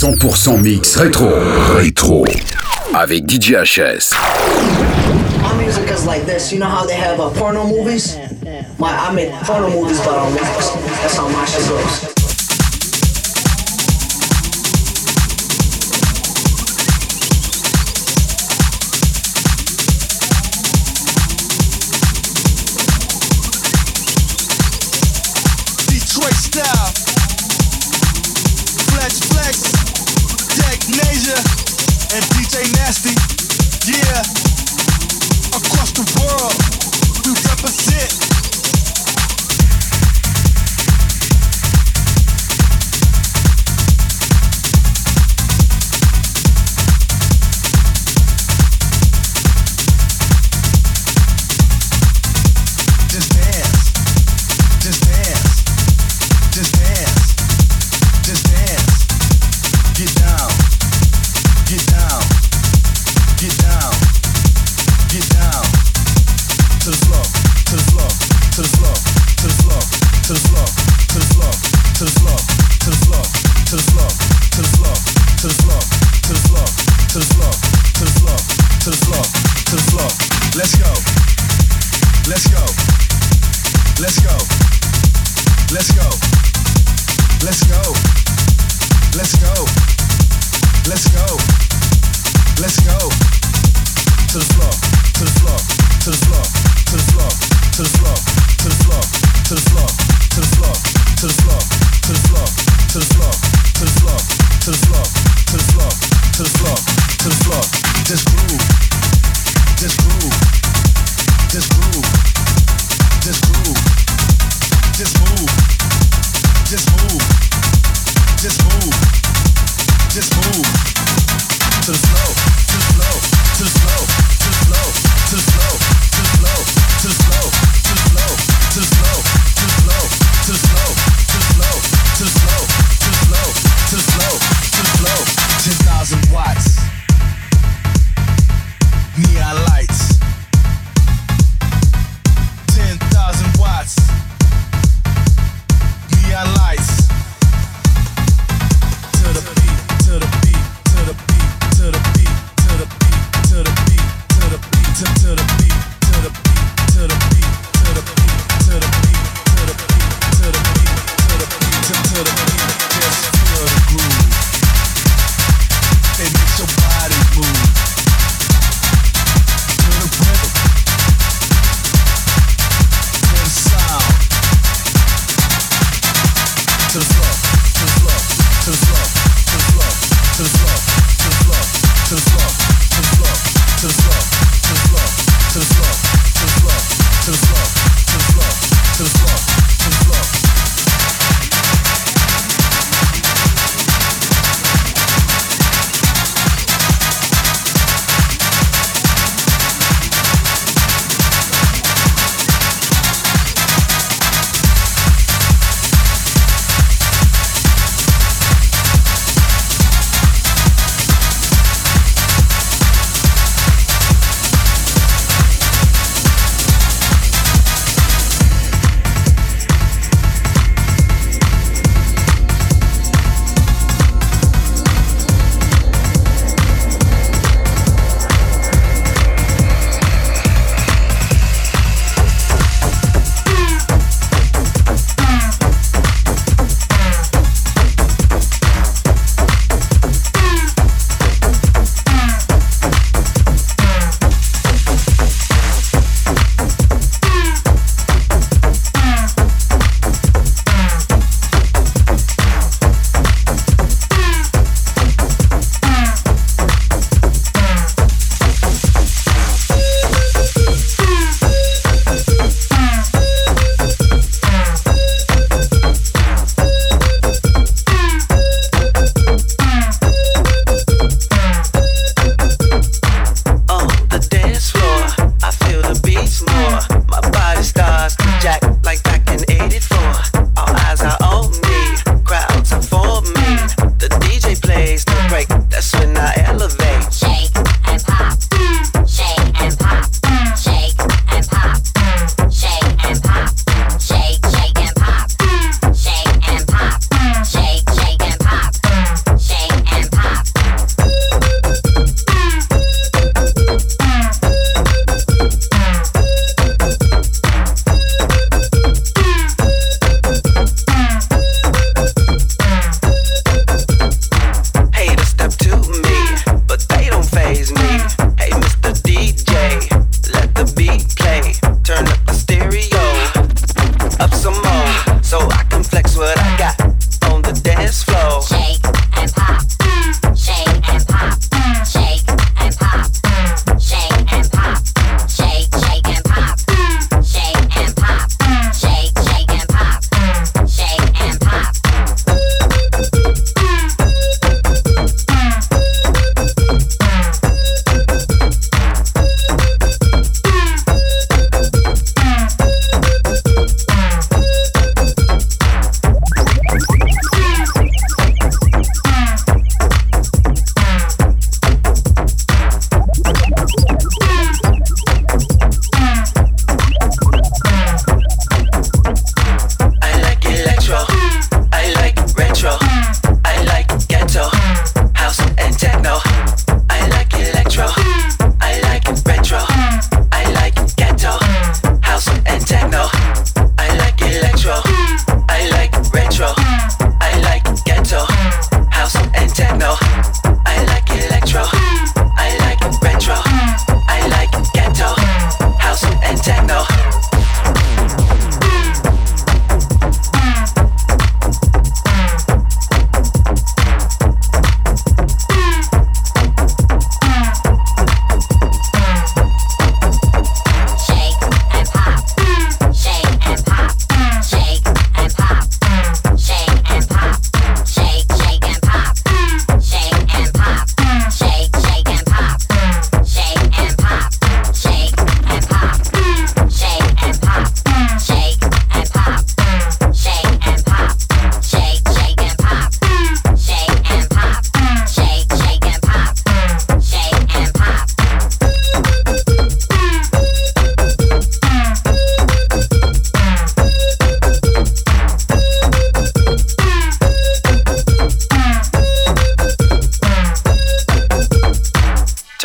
100% mix rétro. Rétro. Avec DJ HS. My music is like this. You know how they have uh, porno movies? My, I make porno movies, but on um, that's how my shit goes. nasty.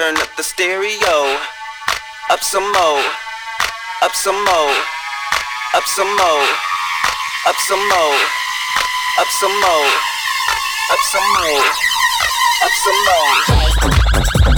Turn up the stereo. Up some more, up some more, up some more, up some more, up some more, up some more, up some more.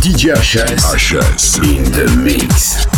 DJ HS. HS in the mix.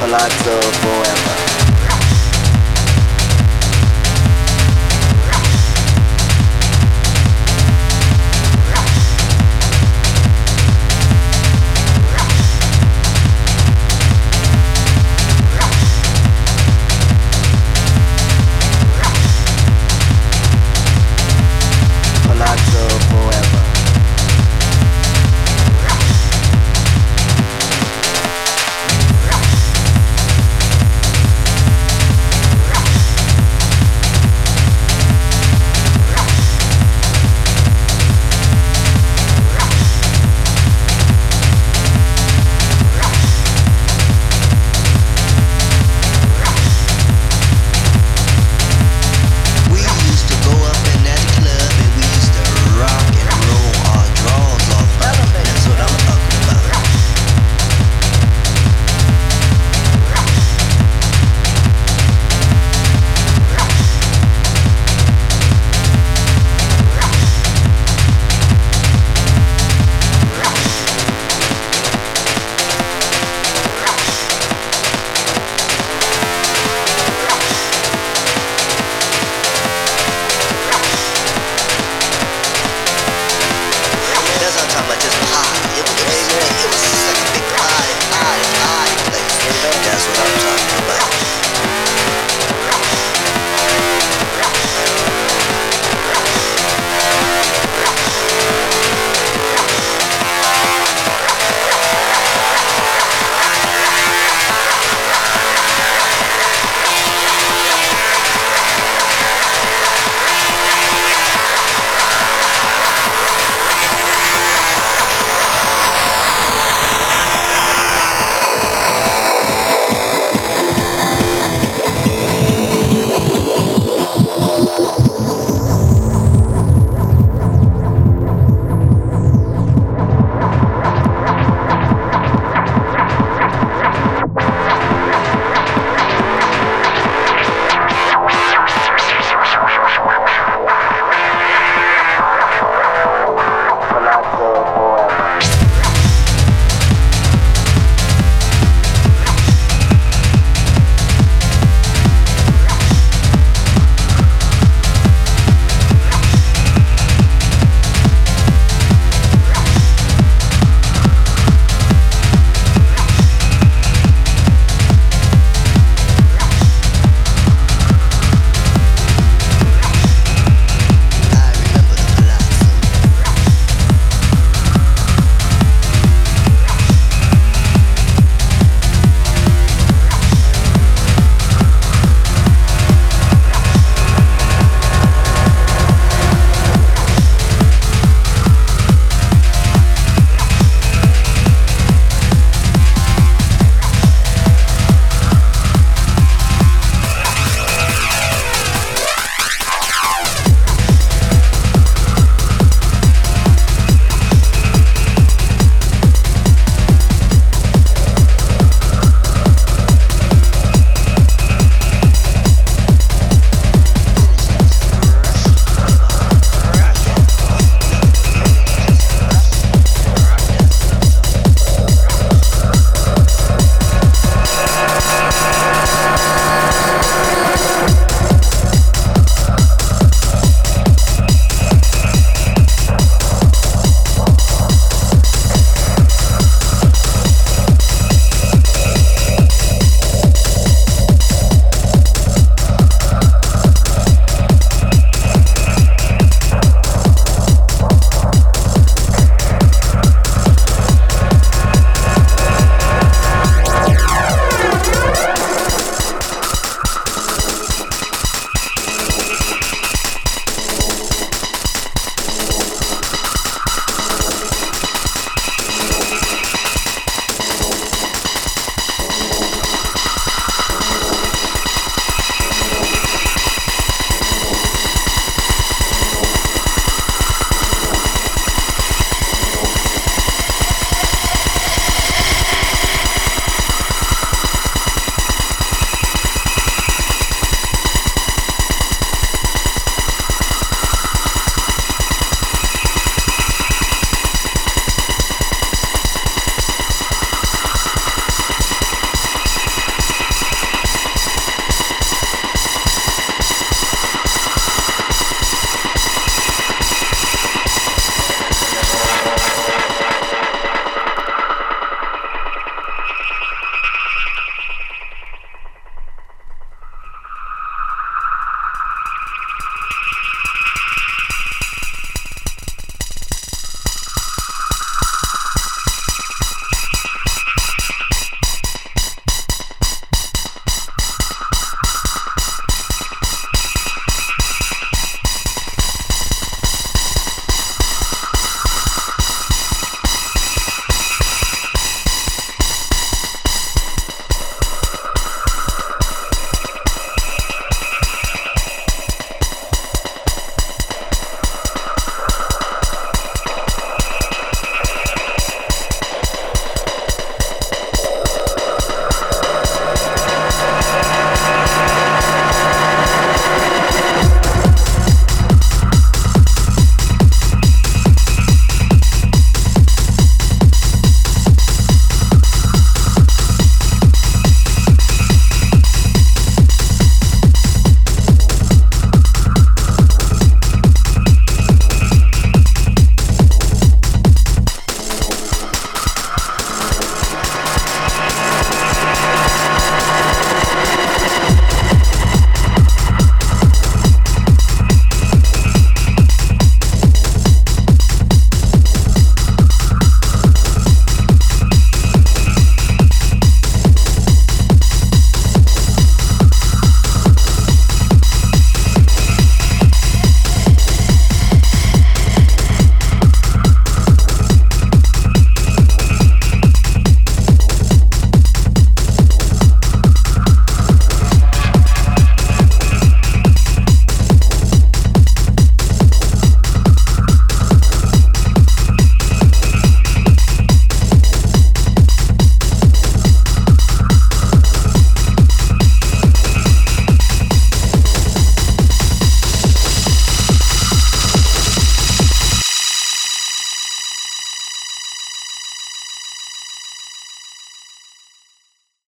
Palazzo forever.